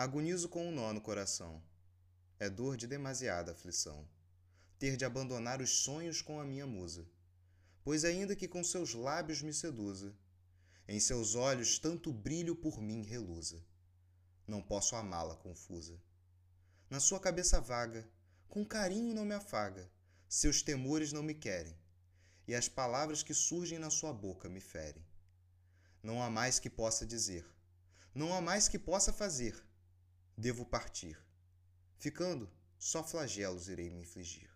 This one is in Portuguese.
Agonizo com um nó no coração. É dor de demasiada aflição. Ter de abandonar os sonhos com a minha musa. Pois, ainda que com seus lábios me seduza, em seus olhos tanto brilho por mim reluza. Não posso amá-la confusa. Na sua cabeça vaga, com carinho não me afaga, seus temores não me querem, e as palavras que surgem na sua boca me ferem. Não há mais que possa dizer, não há mais que possa fazer. Devo partir. Ficando, só flagelos irei me infligir.